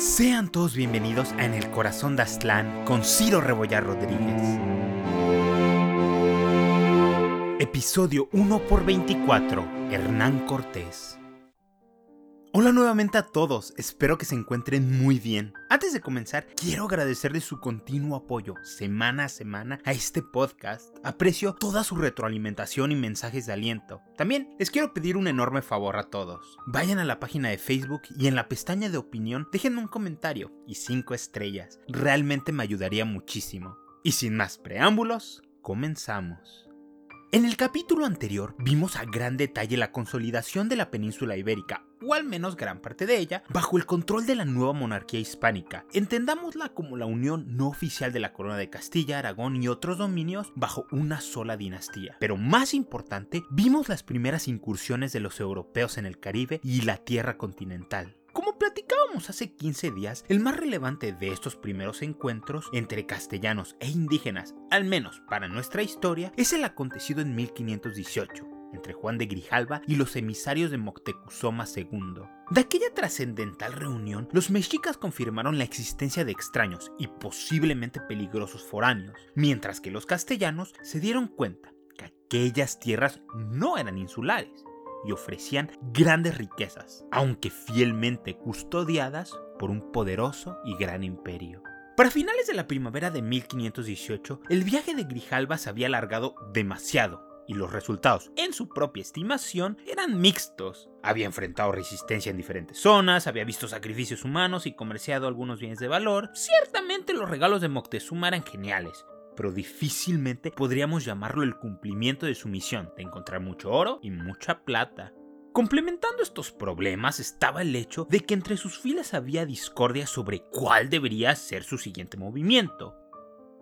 Sean todos bienvenidos a En el Corazón de Aztlán con Ciro Rebollar Rodríguez. Episodio 1 por 24 Hernán Cortés. Hola nuevamente a todos, espero que se encuentren muy bien. Antes de comenzar, quiero agradecerles su continuo apoyo semana a semana a este podcast. Aprecio toda su retroalimentación y mensajes de aliento. También les quiero pedir un enorme favor a todos. Vayan a la página de Facebook y en la pestaña de opinión dejen un comentario y 5 estrellas. Realmente me ayudaría muchísimo. Y sin más preámbulos, comenzamos. En el capítulo anterior vimos a gran detalle la consolidación de la península ibérica, o al menos gran parte de ella, bajo el control de la nueva monarquía hispánica. Entendámosla como la unión no oficial de la corona de Castilla, Aragón y otros dominios bajo una sola dinastía. Pero más importante, vimos las primeras incursiones de los europeos en el Caribe y la tierra continental. Como platicábamos hace 15 días, el más relevante de estos primeros encuentros entre castellanos e indígenas, al menos para nuestra historia, es el acontecido en 1518 entre Juan de Grijalva y los emisarios de Moctezuma II. De aquella trascendental reunión, los mexicas confirmaron la existencia de extraños y posiblemente peligrosos foráneos, mientras que los castellanos se dieron cuenta que aquellas tierras no eran insulares, y ofrecían grandes riquezas, aunque fielmente custodiadas por un poderoso y gran imperio. Para finales de la primavera de 1518, el viaje de Grijalva se había alargado demasiado y los resultados, en su propia estimación, eran mixtos. Había enfrentado resistencia en diferentes zonas, había visto sacrificios humanos y comerciado algunos bienes de valor. Ciertamente los regalos de Moctezuma eran geniales, pero difícilmente podríamos llamarlo el cumplimiento de su misión de encontrar mucho oro y mucha plata. Complementando estos problemas estaba el hecho de que entre sus filas había discordia sobre cuál debería ser su siguiente movimiento.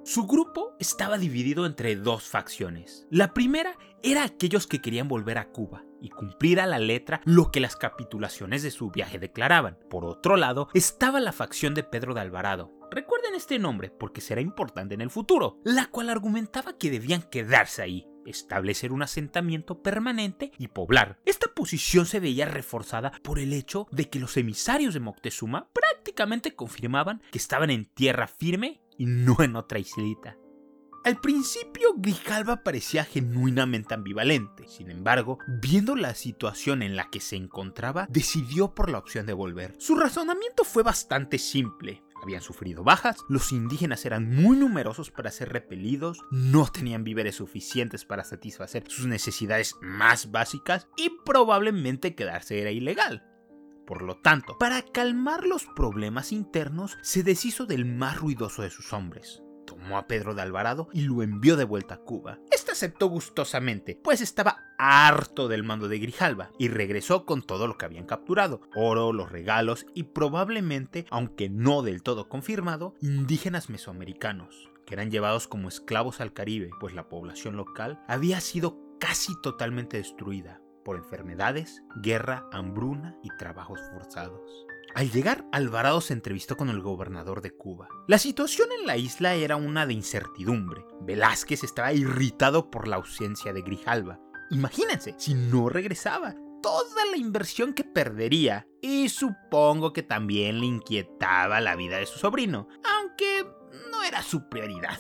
Su grupo estaba dividido entre dos facciones. La primera era aquellos que querían volver a Cuba y cumplir a la letra lo que las capitulaciones de su viaje declaraban. Por otro lado, estaba la facción de Pedro de Alvarado. Recuerden este nombre porque será importante en el futuro, la cual argumentaba que debían quedarse ahí, establecer un asentamiento permanente y poblar. Esta posición se veía reforzada por el hecho de que los emisarios de Moctezuma prácticamente confirmaban que estaban en tierra firme y no en otra islita. Al principio Grijalva parecía genuinamente ambivalente, sin embargo, viendo la situación en la que se encontraba, decidió por la opción de volver. Su razonamiento fue bastante simple. Habían sufrido bajas, los indígenas eran muy numerosos para ser repelidos, no tenían víveres suficientes para satisfacer sus necesidades más básicas y probablemente quedarse era ilegal. Por lo tanto, para calmar los problemas internos, se deshizo del más ruidoso de sus hombres. Tomó a Pedro de Alvarado y lo envió de vuelta a Cuba. Este aceptó gustosamente, pues estaba harto del mando de Grijalva y regresó con todo lo que habían capturado: oro, los regalos y probablemente, aunque no del todo confirmado, indígenas mesoamericanos, que eran llevados como esclavos al Caribe, pues la población local había sido casi totalmente destruida por enfermedades, guerra, hambruna y trabajos forzados. Al llegar, Alvarado se entrevistó con el gobernador de Cuba. La situación en la isla era una de incertidumbre. Velázquez estaba irritado por la ausencia de Grijalva. Imagínense, si no regresaba, toda la inversión que perdería. Y supongo que también le inquietaba la vida de su sobrino, aunque no era su prioridad.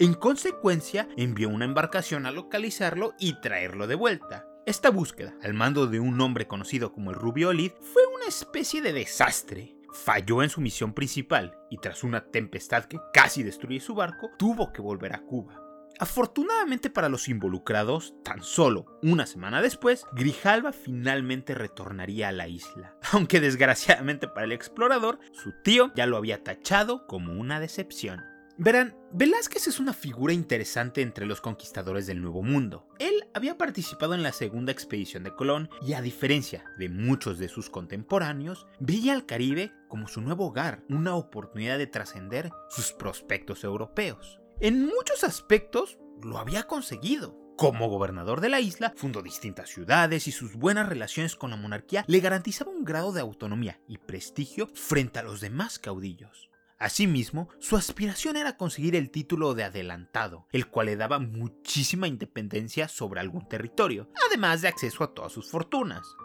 En consecuencia, envió una embarcación a localizarlo y traerlo de vuelta. Esta búsqueda, al mando de un hombre conocido como el Rubio Olid, fue una especie de desastre. Falló en su misión principal y tras una tempestad que casi destruye su barco, tuvo que volver a Cuba. Afortunadamente para los involucrados, tan solo una semana después, Grijalva finalmente retornaría a la isla. Aunque desgraciadamente para el explorador, su tío ya lo había tachado como una decepción. Verán, Velázquez es una figura interesante entre los conquistadores del Nuevo Mundo. Él había participado en la segunda expedición de Colón y a diferencia de muchos de sus contemporáneos, veía al Caribe como su nuevo hogar, una oportunidad de trascender sus prospectos europeos. En muchos aspectos lo había conseguido. Como gobernador de la isla, fundó distintas ciudades y sus buenas relaciones con la monarquía le garantizaban un grado de autonomía y prestigio frente a los demás caudillos. Asimismo, su aspiración era conseguir el título de adelantado, el cual le daba muchísima independencia sobre algún territorio, además de acceso a todas sus fortunas.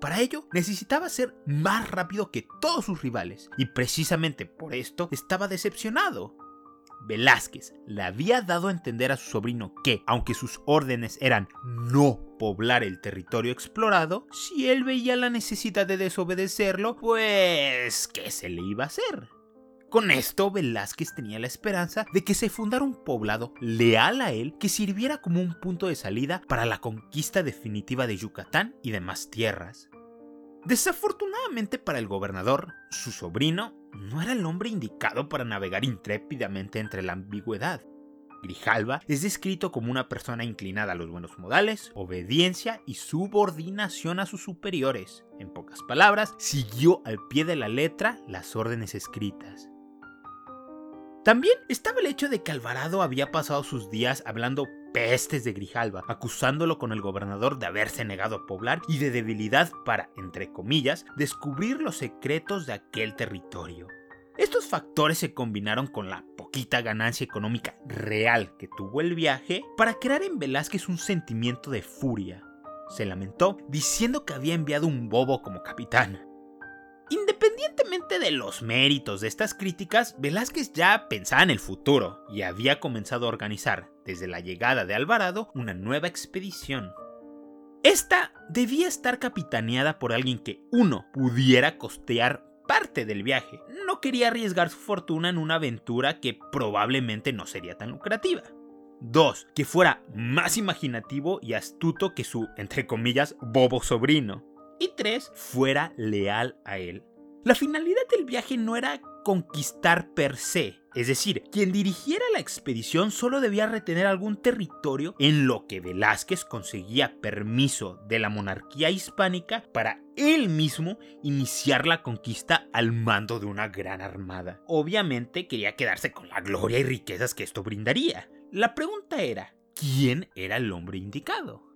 para ello necesitaba ser más rápido que todos sus rivales, y precisamente por esto estaba decepcionado. Velázquez le había dado a entender a su sobrino que, aunque sus órdenes eran no poblar el territorio explorado, si él veía la necesidad de desobedecerlo, pues, ¿qué se le iba a hacer? Con esto, Velázquez tenía la esperanza de que se fundara un poblado leal a él que sirviera como un punto de salida para la conquista definitiva de Yucatán y demás tierras. Desafortunadamente para el gobernador, su sobrino no era el hombre indicado para navegar intrépidamente entre la ambigüedad. Grijalva es descrito como una persona inclinada a los buenos modales, obediencia y subordinación a sus superiores. En pocas palabras, siguió al pie de la letra las órdenes escritas. También estaba el hecho de que Alvarado había pasado sus días hablando pestes de Grijalva, acusándolo con el gobernador de haberse negado a poblar y de debilidad para, entre comillas, descubrir los secretos de aquel territorio. Estos factores se combinaron con la poquita ganancia económica real que tuvo el viaje para crear en Velázquez un sentimiento de furia. Se lamentó diciendo que había enviado un bobo como capitán. Independientemente de los méritos de estas críticas, Velázquez ya pensaba en el futuro y había comenzado a organizar, desde la llegada de Alvarado, una nueva expedición. Esta debía estar capitaneada por alguien que, uno, pudiera costear parte del viaje. No quería arriesgar su fortuna en una aventura que probablemente no sería tan lucrativa. 2. Que fuera más imaginativo y astuto que su, entre comillas, bobo sobrino y tres, fuera leal a él. La finalidad del viaje no era conquistar per se, es decir, quien dirigiera la expedición solo debía retener algún territorio en lo que Velázquez conseguía permiso de la monarquía hispánica para él mismo iniciar la conquista al mando de una gran armada. Obviamente quería quedarse con la gloria y riquezas que esto brindaría. La pregunta era, ¿quién era el hombre indicado?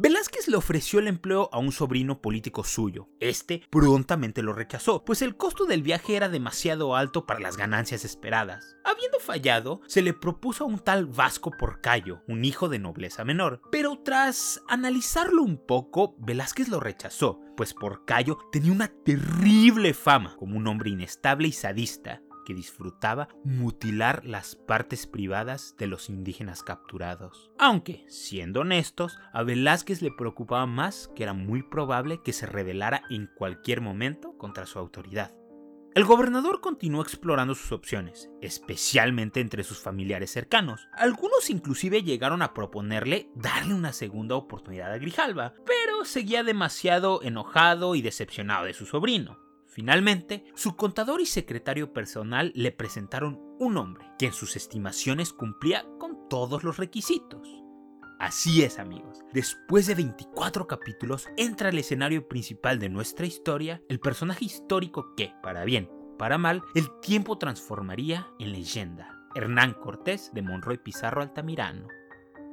Velázquez le ofreció el empleo a un sobrino político suyo. Este prontamente lo rechazó, pues el costo del viaje era demasiado alto para las ganancias esperadas. Habiendo fallado, se le propuso a un tal Vasco Porcayo, un hijo de nobleza menor, pero tras analizarlo un poco, Velázquez lo rechazó, pues Porcayo tenía una terrible fama como un hombre inestable y sadista, que disfrutaba mutilar las partes privadas de los indígenas capturados. Aunque, siendo honestos, a Velázquez le preocupaba más que era muy probable que se rebelara en cualquier momento contra su autoridad. El gobernador continuó explorando sus opciones, especialmente entre sus familiares cercanos. Algunos inclusive llegaron a proponerle darle una segunda oportunidad a Grijalva, pero seguía demasiado enojado y decepcionado de su sobrino. Finalmente, su contador y secretario personal le presentaron un hombre que en sus estimaciones cumplía con todos los requisitos. Así es amigos, después de 24 capítulos entra al escenario principal de nuestra historia el personaje histórico que, para bien o para mal, el tiempo transformaría en leyenda, Hernán Cortés de Monroy Pizarro Altamirano.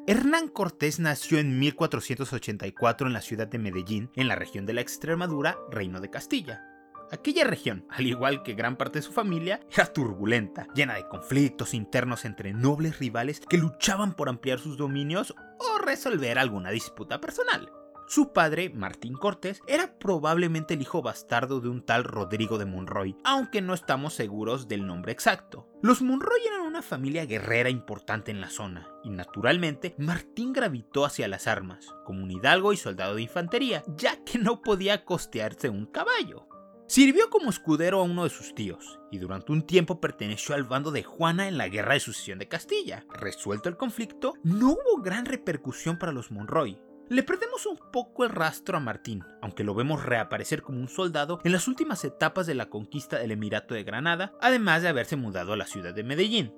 Hernán Cortés nació en 1484 en la ciudad de Medellín, en la región de la Extremadura, Reino de Castilla. Aquella región, al igual que gran parte de su familia, era turbulenta, llena de conflictos internos entre nobles rivales que luchaban por ampliar sus dominios o resolver alguna disputa personal. Su padre, Martín Cortés, era probablemente el hijo bastardo de un tal Rodrigo de Monroy, aunque no estamos seguros del nombre exacto. Los Monroy eran una familia guerrera importante en la zona, y naturalmente Martín gravitó hacia las armas, como un hidalgo y soldado de infantería, ya que no podía costearse un caballo. Sirvió como escudero a uno de sus tíos y durante un tiempo perteneció al bando de Juana en la guerra de sucesión de Castilla. Resuelto el conflicto, no hubo gran repercusión para los Monroy. Le perdemos un poco el rastro a Martín, aunque lo vemos reaparecer como un soldado en las últimas etapas de la conquista del Emirato de Granada, además de haberse mudado a la ciudad de Medellín.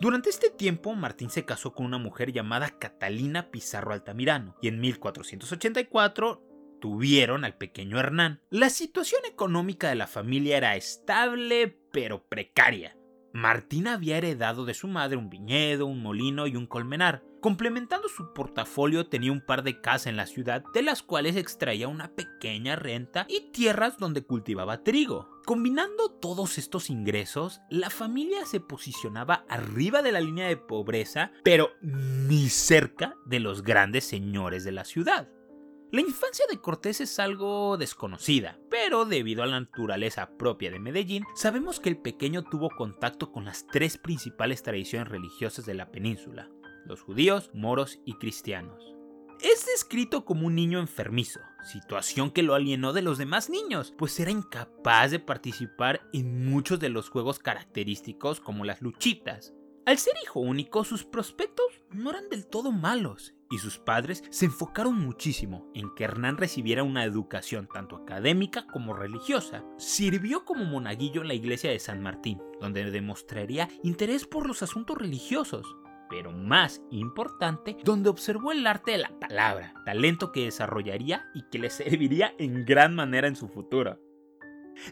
Durante este tiempo, Martín se casó con una mujer llamada Catalina Pizarro Altamirano, y en 1484 tuvieron al pequeño Hernán. La situación económica de la familia era estable pero precaria. Martín había heredado de su madre un viñedo, un molino y un colmenar. Complementando su portafolio tenía un par de casas en la ciudad de las cuales extraía una pequeña renta y tierras donde cultivaba trigo. Combinando todos estos ingresos, la familia se posicionaba arriba de la línea de pobreza, pero ni cerca de los grandes señores de la ciudad. La infancia de Cortés es algo desconocida, pero debido a la naturaleza propia de Medellín, sabemos que el pequeño tuvo contacto con las tres principales tradiciones religiosas de la península, los judíos, moros y cristianos. Es descrito como un niño enfermizo, situación que lo alienó de los demás niños, pues era incapaz de participar en muchos de los juegos característicos como las luchitas. Al ser hijo único, sus prospectos no eran del todo malos, y sus padres se enfocaron muchísimo en que Hernán recibiera una educación tanto académica como religiosa. Sirvió como monaguillo en la iglesia de San Martín, donde demostraría interés por los asuntos religiosos, pero más importante, donde observó el arte de la palabra, talento que desarrollaría y que le serviría en gran manera en su futuro.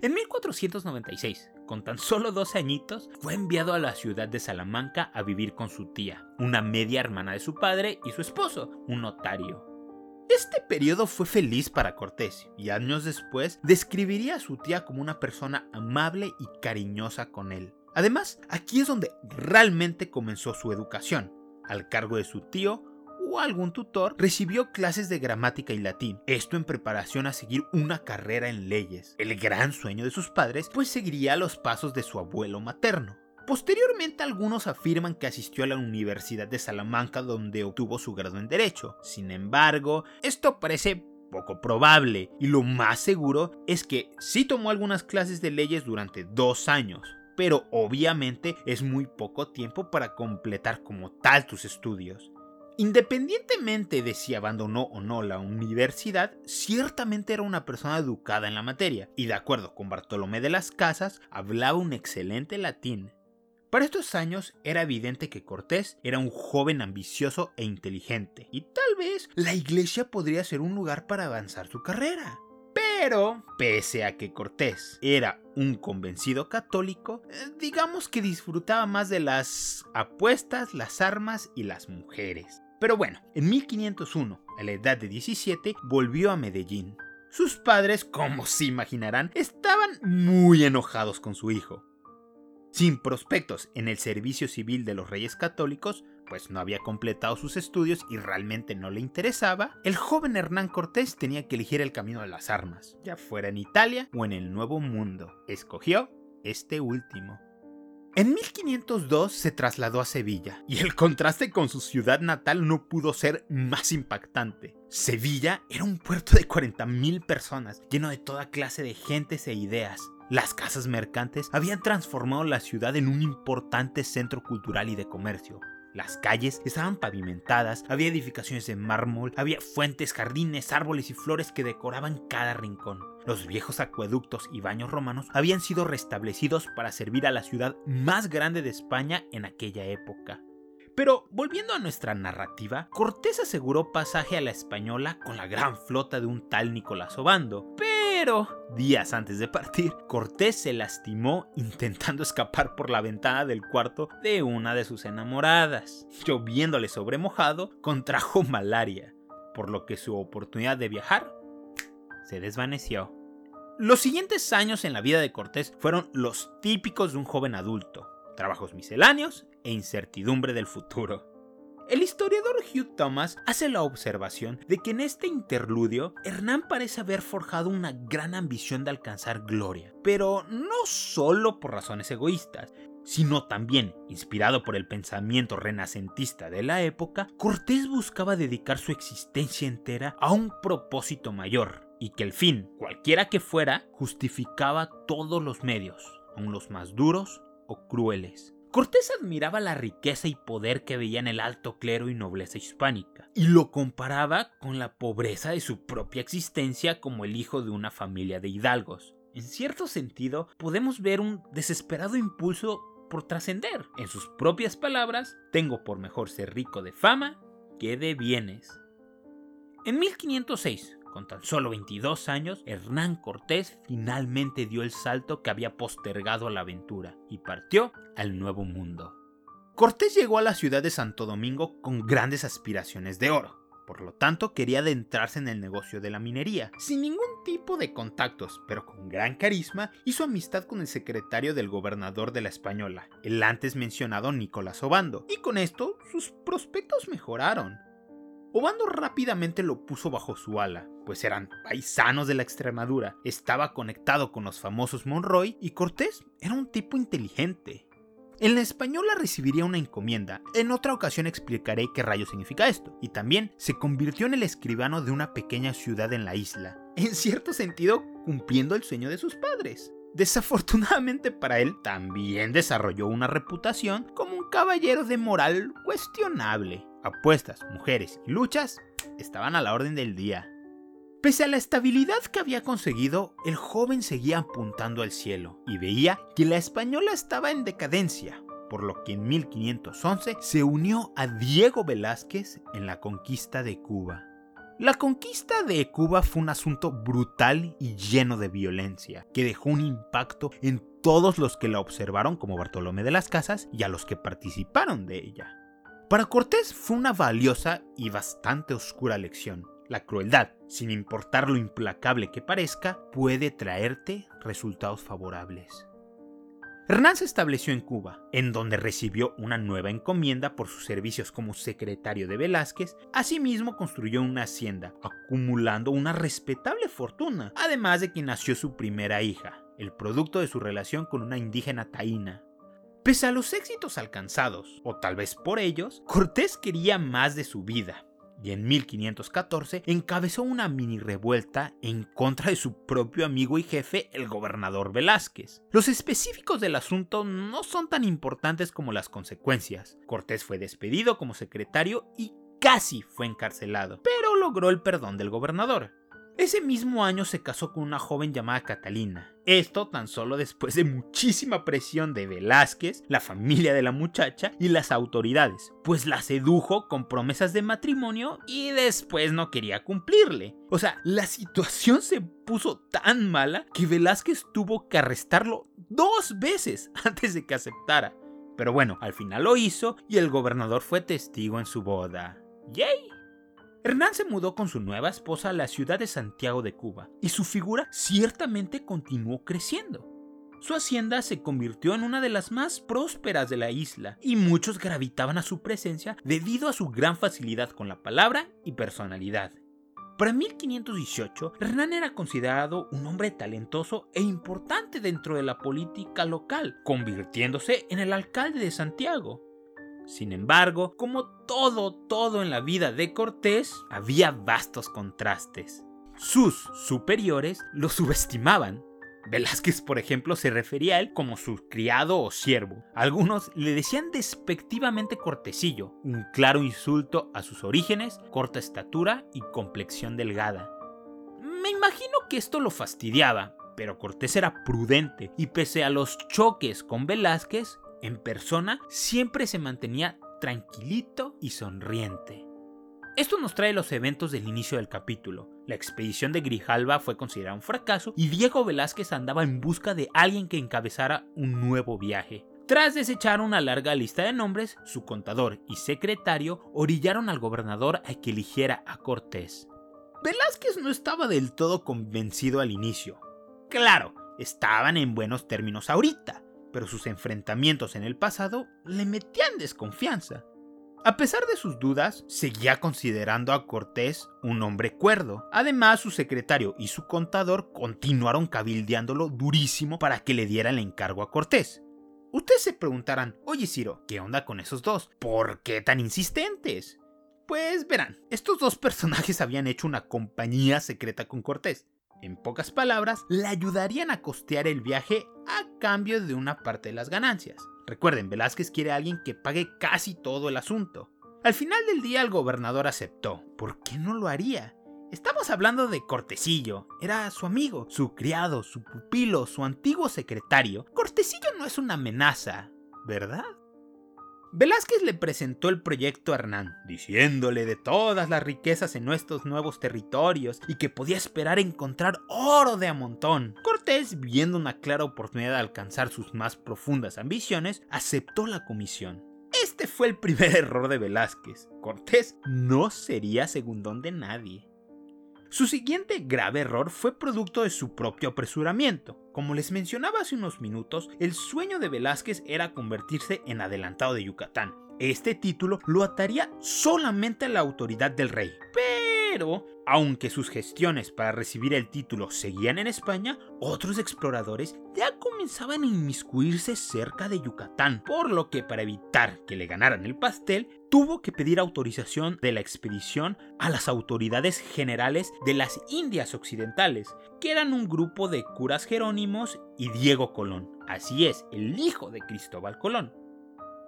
En 1496, con tan solo 12 añitos, fue enviado a la ciudad de Salamanca a vivir con su tía, una media hermana de su padre y su esposo, un notario. Este periodo fue feliz para Cortés y años después describiría a su tía como una persona amable y cariñosa con él. Además, aquí es donde realmente comenzó su educación, al cargo de su tío algún tutor, recibió clases de gramática y latín, esto en preparación a seguir una carrera en leyes. El gran sueño de sus padres, pues seguiría los pasos de su abuelo materno. Posteriormente algunos afirman que asistió a la Universidad de Salamanca donde obtuvo su grado en Derecho. Sin embargo, esto parece poco probable y lo más seguro es que sí tomó algunas clases de leyes durante dos años, pero obviamente es muy poco tiempo para completar como tal tus estudios. Independientemente de si abandonó o no la universidad, ciertamente era una persona educada en la materia, y de acuerdo con Bartolomé de las Casas, hablaba un excelente latín. Para estos años era evidente que Cortés era un joven ambicioso e inteligente, y tal vez la iglesia podría ser un lugar para avanzar su carrera. Pero, pese a que Cortés era un convencido católico, eh, digamos que disfrutaba más de las apuestas, las armas y las mujeres. Pero bueno, en 1501, a la edad de 17, volvió a Medellín. Sus padres, como se imaginarán, estaban muy enojados con su hijo. Sin prospectos en el servicio civil de los reyes católicos, pues no había completado sus estudios y realmente no le interesaba, el joven Hernán Cortés tenía que elegir el camino de las armas, ya fuera en Italia o en el Nuevo Mundo. Escogió este último. En 1502 se trasladó a Sevilla, y el contraste con su ciudad natal no pudo ser más impactante. Sevilla era un puerto de 40.000 personas, lleno de toda clase de gentes e ideas. Las casas mercantes habían transformado la ciudad en un importante centro cultural y de comercio. Las calles estaban pavimentadas, había edificaciones de mármol, había fuentes, jardines, árboles y flores que decoraban cada rincón. Los viejos acueductos y baños romanos habían sido restablecidos para servir a la ciudad más grande de España en aquella época. Pero volviendo a nuestra narrativa, Cortés aseguró pasaje a la española con la gran flota de un tal Nicolás Obando, pero días antes de partir, Cortés se lastimó intentando escapar por la ventana del cuarto de una de sus enamoradas. Lloviéndole sobre mojado, contrajo malaria, por lo que su oportunidad de viajar se desvaneció. Los siguientes años en la vida de Cortés fueron los típicos de un joven adulto, trabajos misceláneos e incertidumbre del futuro. El historiador Hugh Thomas hace la observación de que en este interludio Hernán parece haber forjado una gran ambición de alcanzar gloria, pero no solo por razones egoístas, sino también, inspirado por el pensamiento renacentista de la época, Cortés buscaba dedicar su existencia entera a un propósito mayor, y que el fin, cualquiera que fuera, justificaba todos los medios, aun los más duros o crueles. Cortés admiraba la riqueza y poder que veía en el alto clero y nobleza hispánica, y lo comparaba con la pobreza de su propia existencia como el hijo de una familia de hidalgos. En cierto sentido, podemos ver un desesperado impulso por trascender. En sus propias palabras, tengo por mejor ser rico de fama que de bienes. En 1506, con tan solo 22 años, Hernán Cortés finalmente dio el salto que había postergado a la aventura y partió al Nuevo Mundo. Cortés llegó a la ciudad de Santo Domingo con grandes aspiraciones de oro. Por lo tanto, quería adentrarse en el negocio de la minería. Sin ningún tipo de contactos, pero con gran carisma, hizo amistad con el secretario del gobernador de la Española, el antes mencionado Nicolás Obando, y con esto sus prospectos mejoraron. Obando rápidamente lo puso bajo su ala, pues eran paisanos de la Extremadura, estaba conectado con los famosos Monroy y Cortés era un tipo inteligente. En la española recibiría una encomienda, en otra ocasión explicaré qué rayo significa esto, y también se convirtió en el escribano de una pequeña ciudad en la isla, en cierto sentido cumpliendo el sueño de sus padres. Desafortunadamente para él, también desarrolló una reputación como un caballero de moral cuestionable. Apuestas, mujeres y luchas estaban a la orden del día. Pese a la estabilidad que había conseguido, el joven seguía apuntando al cielo y veía que la española estaba en decadencia, por lo que en 1511 se unió a Diego Velázquez en la conquista de Cuba. La conquista de Cuba fue un asunto brutal y lleno de violencia, que dejó un impacto en todos los que la observaron como Bartolomé de las Casas y a los que participaron de ella. Para Cortés fue una valiosa y bastante oscura lección. La crueldad, sin importar lo implacable que parezca, puede traerte resultados favorables. Hernán se estableció en Cuba, en donde recibió una nueva encomienda por sus servicios como secretario de Velázquez. Asimismo construyó una hacienda, acumulando una respetable fortuna, además de que nació su primera hija, el producto de su relación con una indígena taína. Pese a los éxitos alcanzados, o tal vez por ellos, Cortés quería más de su vida, y en 1514 encabezó una mini revuelta en contra de su propio amigo y jefe, el gobernador Velázquez. Los específicos del asunto no son tan importantes como las consecuencias. Cortés fue despedido como secretario y casi fue encarcelado, pero logró el perdón del gobernador. Ese mismo año se casó con una joven llamada Catalina. Esto tan solo después de muchísima presión de Velázquez, la familia de la muchacha y las autoridades, pues la sedujo con promesas de matrimonio y después no quería cumplirle. O sea, la situación se puso tan mala que Velázquez tuvo que arrestarlo dos veces antes de que aceptara. Pero bueno, al final lo hizo y el gobernador fue testigo en su boda. ¡Yay! Hernán se mudó con su nueva esposa a la ciudad de Santiago de Cuba y su figura ciertamente continuó creciendo. Su hacienda se convirtió en una de las más prósperas de la isla y muchos gravitaban a su presencia debido a su gran facilidad con la palabra y personalidad. Para 1518, Hernán era considerado un hombre talentoso e importante dentro de la política local, convirtiéndose en el alcalde de Santiago. Sin embargo, como todo, todo en la vida de Cortés, había vastos contrastes. Sus superiores lo subestimaban. Velázquez, por ejemplo, se refería a él como su criado o siervo. Algunos le decían despectivamente cortesillo, un claro insulto a sus orígenes, corta estatura y complexión delgada. Me imagino que esto lo fastidiaba, pero Cortés era prudente y pese a los choques con Velázquez, en persona siempre se mantenía tranquilito y sonriente. Esto nos trae los eventos del inicio del capítulo. La expedición de Grijalva fue considerada un fracaso y Diego Velázquez andaba en busca de alguien que encabezara un nuevo viaje. Tras desechar una larga lista de nombres, su contador y secretario orillaron al gobernador a que eligiera a Cortés. Velázquez no estaba del todo convencido al inicio. Claro, estaban en buenos términos ahorita, pero sus enfrentamientos en el pasado le metían desconfianza. A pesar de sus dudas, seguía considerando a Cortés un hombre cuerdo. Además, su secretario y su contador continuaron cabildeándolo durísimo para que le diera el encargo a Cortés. Ustedes se preguntarán, oye Ciro, ¿qué onda con esos dos? ¿Por qué tan insistentes? Pues verán, estos dos personajes habían hecho una compañía secreta con Cortés. En pocas palabras, le ayudarían a costear el viaje a cambio de una parte de las ganancias. Recuerden, Velázquez quiere a alguien que pague casi todo el asunto. Al final del día el gobernador aceptó. ¿Por qué no lo haría? Estamos hablando de Cortecillo. Era su amigo, su criado, su pupilo, su antiguo secretario. Cortecillo no es una amenaza, ¿verdad? Velázquez le presentó el proyecto a Hernán, diciéndole de todas las riquezas en nuestros nuevos territorios y que podía esperar encontrar oro de a montón. Cortés, viendo una clara oportunidad de alcanzar sus más profundas ambiciones, aceptó la comisión. Este fue el primer error de Velázquez. Cortés no sería segundón de nadie. Su siguiente grave error fue producto de su propio apresuramiento. Como les mencionaba hace unos minutos, el sueño de Velázquez era convertirse en adelantado de Yucatán, este título lo ataría solamente a la autoridad del rey. Pero, aunque sus gestiones para recibir el título seguían en España, otros exploradores ya comenzaban a inmiscuirse cerca de Yucatán, por lo que para evitar que le ganaran el pastel, tuvo que pedir autorización de la expedición a las autoridades generales de las Indias Occidentales, que eran un grupo de curas jerónimos y Diego Colón, así es, el hijo de Cristóbal Colón.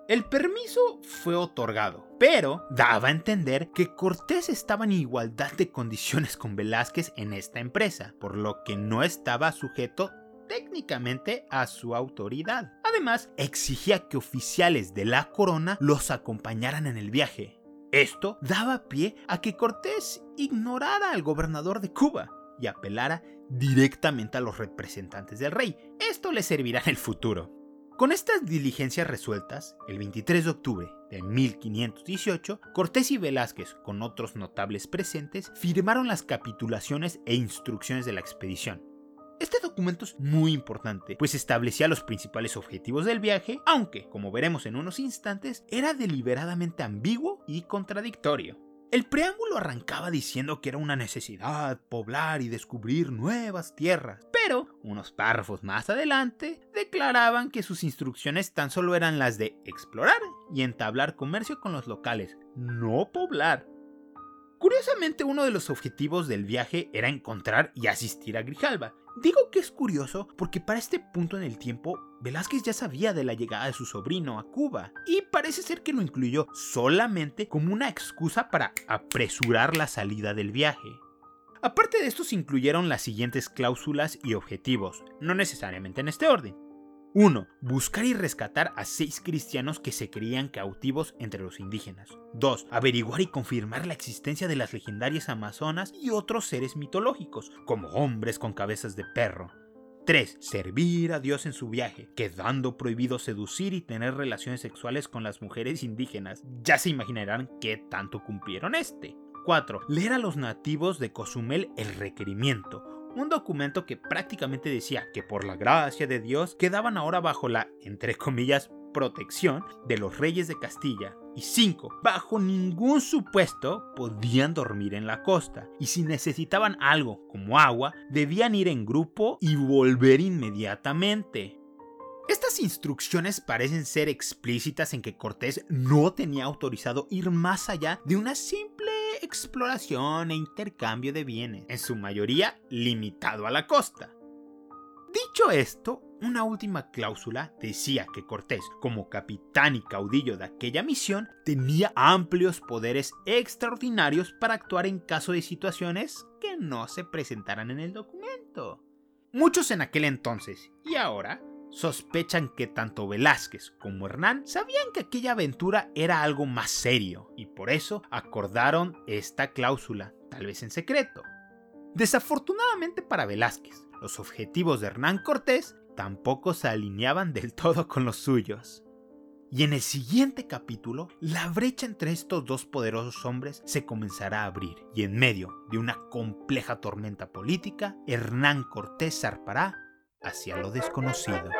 El permiso fue otorgado, pero daba a entender que Cortés estaba en igualdad de condiciones con Velázquez en esta empresa, por lo que no estaba sujeto técnicamente a su autoridad. Además, exigía que oficiales de la corona los acompañaran en el viaje. Esto daba pie a que Cortés ignorara al gobernador de Cuba y apelara directamente a los representantes del rey. Esto le servirá en el futuro. Con estas diligencias resueltas, el 23 de octubre de 1518, Cortés y Velázquez, con otros notables presentes, firmaron las capitulaciones e instrucciones de la expedición. Este documento es muy importante, pues establecía los principales objetivos del viaje, aunque, como veremos en unos instantes, era deliberadamente ambiguo y contradictorio. El preámbulo arrancaba diciendo que era una necesidad poblar y descubrir nuevas tierras, pero unos párrafos más adelante declaraban que sus instrucciones tan solo eran las de explorar y entablar comercio con los locales, no poblar. Curiosamente, uno de los objetivos del viaje era encontrar y asistir a Grijalba. Digo que es curioso porque para este punto en el tiempo, Velázquez ya sabía de la llegada de su sobrino a Cuba y parece ser que lo incluyó solamente como una excusa para apresurar la salida del viaje. Aparte de esto se incluyeron las siguientes cláusulas y objetivos, no necesariamente en este orden. 1. Buscar y rescatar a seis cristianos que se creían cautivos entre los indígenas. 2. Averiguar y confirmar la existencia de las legendarias amazonas y otros seres mitológicos, como hombres con cabezas de perro. 3. Servir a Dios en su viaje, quedando prohibido seducir y tener relaciones sexuales con las mujeres indígenas. Ya se imaginarán qué tanto cumplieron este. 4. Leer a los nativos de Cozumel el requerimiento, un documento que prácticamente decía que por la gracia de Dios quedaban ahora bajo la, entre comillas, protección de los reyes de Castilla. Y 5. Bajo ningún supuesto podían dormir en la costa. Y si necesitaban algo como agua, debían ir en grupo y volver inmediatamente. Estas instrucciones parecen ser explícitas en que Cortés no tenía autorizado ir más allá de una simple exploración e intercambio de bienes, en su mayoría limitado a la costa. Dicho esto, una última cláusula decía que Cortés, como capitán y caudillo de aquella misión, tenía amplios poderes extraordinarios para actuar en caso de situaciones que no se presentaran en el documento. Muchos en aquel entonces y ahora sospechan que tanto Velázquez como Hernán sabían que aquella aventura era algo más serio y por eso acordaron esta cláusula, tal vez en secreto. Desafortunadamente para Velázquez, los objetivos de Hernán Cortés tampoco se alineaban del todo con los suyos. Y en el siguiente capítulo, la brecha entre estos dos poderosos hombres se comenzará a abrir, y en medio de una compleja tormenta política, Hernán Cortés zarpará hacia lo desconocido.